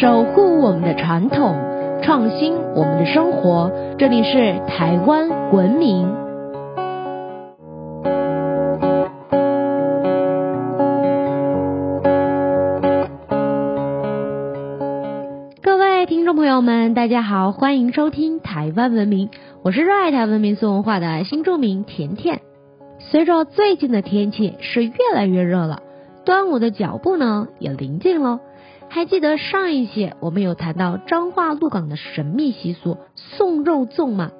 守护我们的传统，创新我们的生活。这里是台湾文明。各位听众朋友们，大家好，欢迎收听台湾文明，我是热爱台湾文明素文化的新著名甜甜。随着最近的天气是越来越热了，端午的脚步呢也临近了。还记得上一期我们有谈到彰化鹿港的神秘习俗送肉粽吗？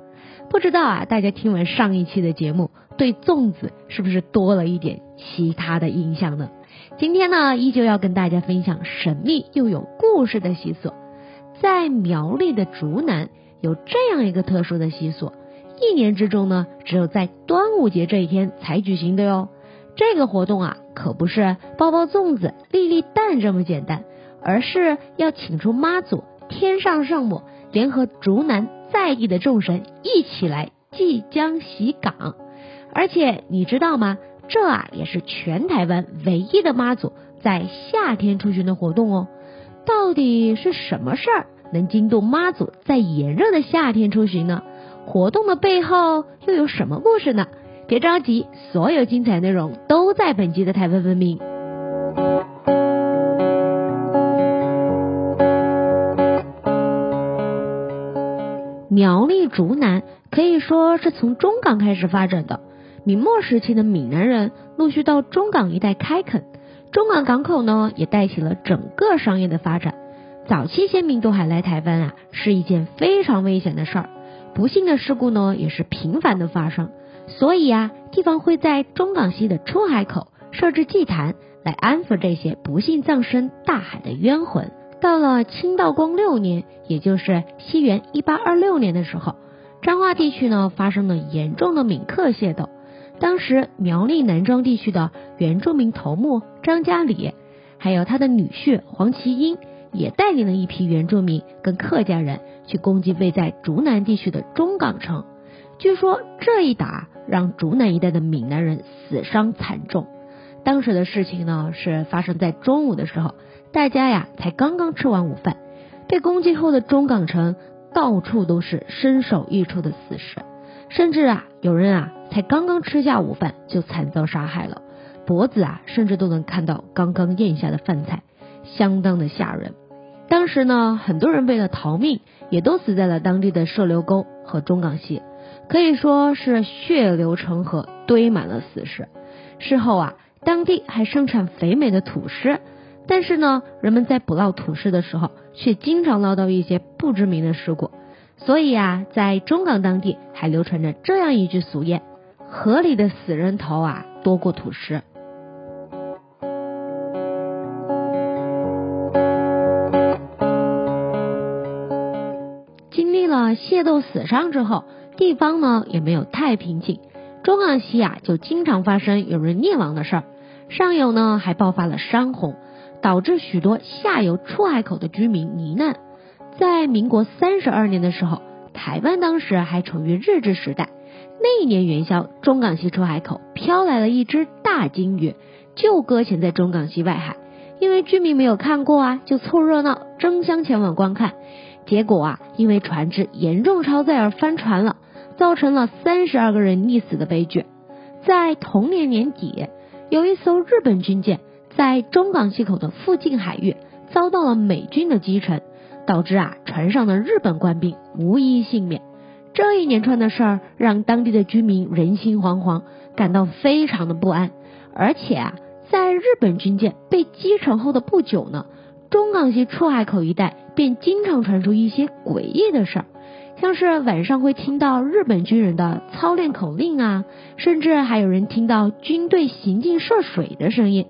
不知道啊，大家听完上一期的节目，对粽子是不是多了一点其他的印象呢？今天呢，依旧要跟大家分享神秘又有故事的习俗。在苗栗的竹南有这样一个特殊的习俗，一年之中呢，只有在端午节这一天才举行的哟。这个活动啊，可不是包包粽子、立立蛋这么简单。而是要请出妈祖、天上圣母，联合竹南在地的众神一起来即将洗港。而且你知道吗？这啊也是全台湾唯一的妈祖在夏天出巡的活动哦。到底是什么事儿能惊动妈祖在炎热的夏天出巡呢？活动的背后又有什么故事呢？别着急，所有精彩内容都在本集的台湾文明。苗栗竹南可以说是从中港开始发展的。明末时期的闽南人陆续到中港一带开垦，中港港口呢也带起了整个商业的发展。早期先民渡海来台湾啊，是一件非常危险的事儿，不幸的事故呢也是频繁的发生。所以啊，地方会在中港西的出海口设置祭坛，来安抚这些不幸葬身大海的冤魂。到了清道光六年，也就是西元一八二六年的时候，彰化地区呢发生了严重的闽客械斗。当时苗栗南庄地区的原住民头目张家礼，还有他的女婿黄其英，也带领了一批原住民跟客家人去攻击位在竹南地区的中港城。据说这一打让竹南一带的闽南人死伤惨重。当时的事情呢是发生在中午的时候。大家呀，才刚刚吃完午饭，被攻击后的中港城到处都是身首异处的死尸，甚至啊，有人啊，才刚刚吃下午饭就惨遭杀害了，脖子啊，甚至都能看到刚刚咽下的饭菜，相当的吓人。当时呢，很多人为了逃命，也都死在了当地的射流沟和中港溪，可以说是血流成河，堆满了死尸。事后啊，当地还盛产肥美的土司。但是呢，人们在捕捞土司的时候，却经常捞到一些不知名的尸骨。所以啊，在中港当地还流传着这样一句俗谚：“河里的死人头啊，多过土尸。”经历了械斗死伤之后，地方呢也没有太平静，中港西啊就经常发生有人溺亡的事儿，上游呢还爆发了山洪。导致许多下游出海口的居民罹难。在民国三十二年的时候，台湾当时还处于日治时代。那一年元宵，中港西出海口飘来了一只大金鱼，就搁浅在中港西外海。因为居民没有看过啊，就凑热闹，争相前往观看。结果啊，因为船只严重超载而翻船了，造成了三十二个人溺死的悲剧。在同年年底，有一艘日本军舰。在中港西口的附近海域遭到了美军的击沉，导致啊船上的日本官兵无一幸免。这一连串的事儿让当地的居民人心惶惶，感到非常的不安。而且啊，在日本军舰被击沉后的不久呢，中港西出海口一带便经常传出一些诡异的事儿，像是晚上会听到日本军人的操练口令啊，甚至还有人听到军队行进涉水的声音。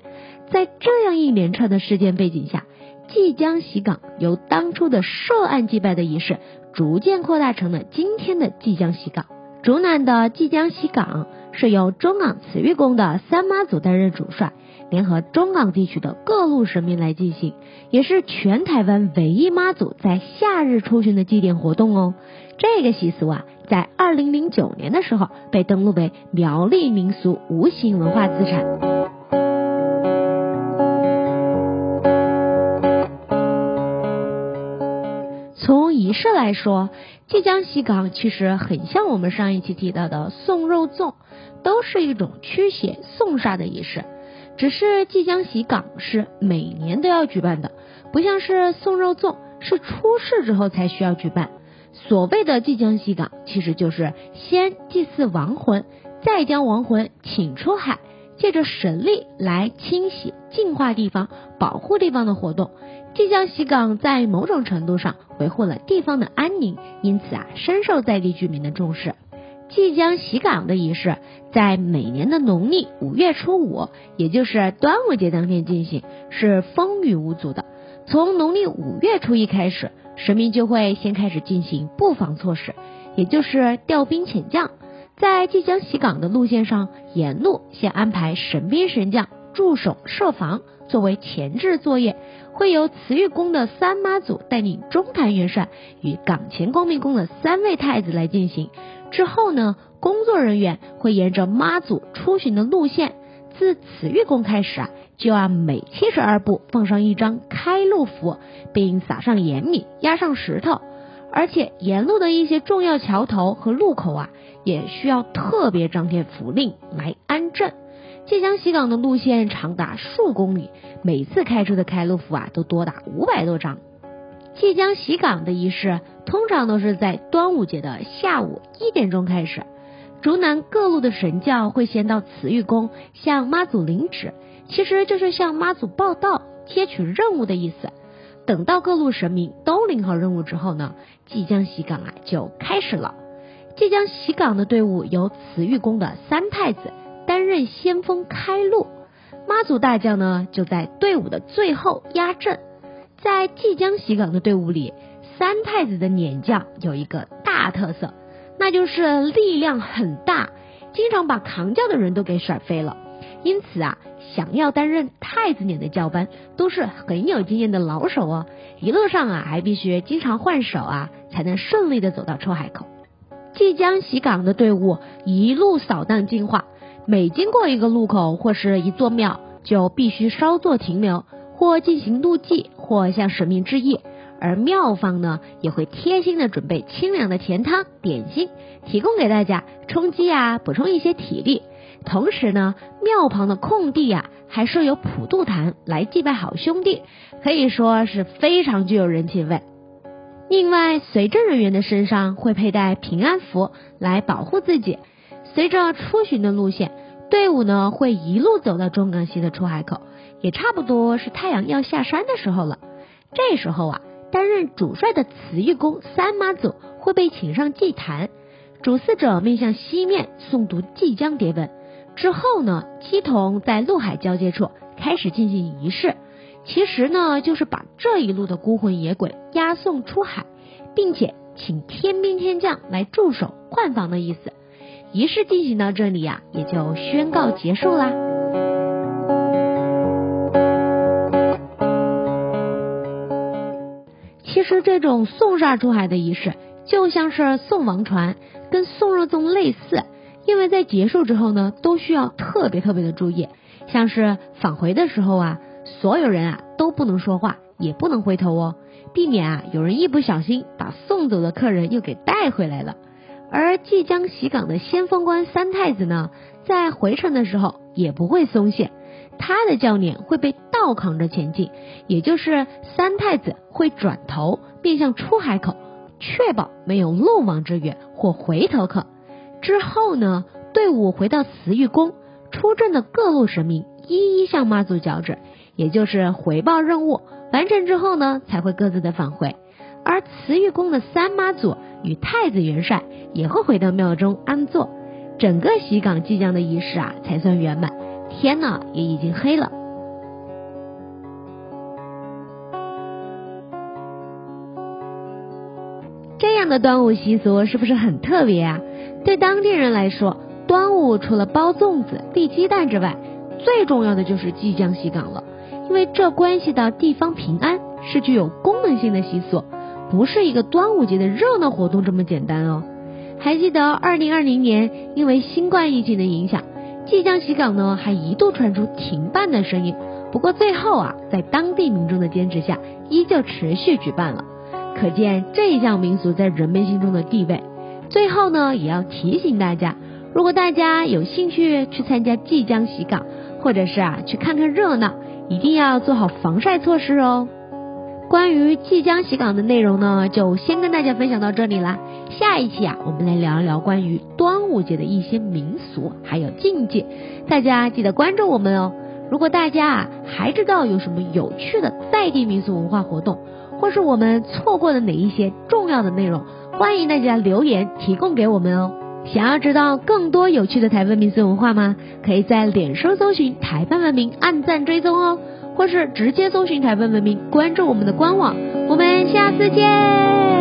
在这样一连串的事件背景下，即将洗港由当初的涉案祭拜的仪式，逐渐扩大成了今天的即将洗港。竹南的即将洗港是由中港慈玉宫的三妈祖担任主帅，联合中港地区的各路神明来进行，也是全台湾唯一妈祖在夏日出巡的祭典活动哦。这个习俗啊，在二零零九年的时候被登录为苗栗民俗无形文化资产。仪式来说，即将西港其实很像我们上一期提到的送肉粽，都是一种驱邪送煞的仪式。只是即将西港是每年都要举办的，不像是送肉粽是出事之后才需要举办。所谓的即将西港，其实就是先祭祀亡魂，再将亡魂请出海，借着神力来清洗、净化地方、保护地方的活动。即将西港在某种程度上维护了地方的安宁，因此啊，深受在地居民的重视。即将洗港的仪式在每年的农历五月初五，也就是端午节当天进行，是风雨无阻的。从农历五月初一开始，神明就会先开始进行布防措施，也就是调兵遣将，在即将洗港的路线上，沿路先安排神兵神将驻守设防，作为前置作业，会由慈玉宫的三妈祖带领中坛元帅与港前光明宫的三位太子来进行。之后呢，工作人员会沿着妈祖出巡的路线，自慈玉宫开始啊，就按每七十二步放上一张开路符，并撒上盐米，压上石头。而且沿路的一些重要桥头和路口啊，也需要特别张贴符令来安镇。即将西港的路线长达数公里，每次开出的开路符啊，都多达五百多张。即将洗港的仪式通常都是在端午节的下午一点钟开始，竹南各路的神教会先到慈玉宫向妈祖领旨，其实就是向妈祖报道、接取任务的意思。等到各路神明都领好任务之后呢，即将洗港啊就开始了。即将洗港的队伍由慈玉宫的三太子担任先锋开路，妈祖大将呢就在队伍的最后压阵。在即将洗港的队伍里，三太子的撵将有一个大特色，那就是力量很大，经常把扛轿的人都给甩飞了。因此啊，想要担任太子撵的教班，都是很有经验的老手哦。一路上啊，还必须经常换手啊，才能顺利的走到出海口。即将洗港的队伍一路扫荡净化，每经过一个路口或是一座庙，就必须稍作停留。或进行路祭，或向神明致意，而庙方呢也会贴心的准备清凉的甜汤点心，提供给大家充饥啊，补充一些体力。同时呢，庙旁的空地啊还设有普渡坛来祭拜好兄弟，可以说是非常具有人情味。另外，随证人员的身上会佩戴平安符来保护自己。随着出巡的路线，队伍呢会一路走到中港西的出海口。也差不多是太阳要下山的时候了。这时候啊，担任主帅的慈玉宫三妈祖会被请上祭坛，主祀者面向西面诵读即将牒文。之后呢，七童在陆海交界处开始进行仪式，其实呢就是把这一路的孤魂野鬼押送出海，并且请天兵天将来驻守换防的意思。仪式进行到这里呀，也就宣告结束啦。其实这种送煞出海的仪式，就像是送王船，跟送肉粽类似。因为在结束之后呢，都需要特别特别的注意，像是返回的时候啊，所有人啊都不能说话，也不能回头哦，避免啊有人一不小心把送走的客人又给带回来了。而即将洗港的先锋官三太子呢，在回程的时候也不会松懈。他的教练会被倒扛着前进，也就是三太子会转头面向出海口，确保没有漏网之鱼或回头客。之后呢，队伍回到慈玉宫，出阵的各路神明一一向妈祖交旨，也就是回报任务完成之后呢，才会各自的返回。而慈玉宫的三妈祖与太子元帅也会回到庙中安坐，整个洗港即将的仪式啊，才算圆满。天呢，也已经黑了。这样的端午习俗是不是很特别啊？对当地人来说，端午除了包粽子、立鸡蛋之外，最重要的就是即将洗港了，因为这关系到地方平安，是具有功能性的习俗，不是一个端午节的热闹活动这么简单哦。还记得二零二零年因为新冠疫情的影响。即将洗港呢，还一度传出停办的声音。不过最后啊，在当地民众的坚持下，依旧持续举办了。可见这一项民俗在人们心中的地位。最后呢，也要提醒大家，如果大家有兴趣去参加即将洗港，或者是啊去看看热闹，一定要做好防晒措施哦。关于即将洗港的内容呢，就先跟大家分享到这里啦。下一期啊，我们来聊一聊关于端午节的一些民俗还有禁忌，大家记得关注我们哦。如果大家啊还知道有什么有趣的在地民俗文化活动，或是我们错过的哪一些重要的内容，欢迎大家留言提供给我们哦。想要知道更多有趣的台湾民俗文化吗？可以在脸书搜寻台湾文明，按赞追踪哦。或是直接搜寻台湾文明，关注我们的官网，我们下次见。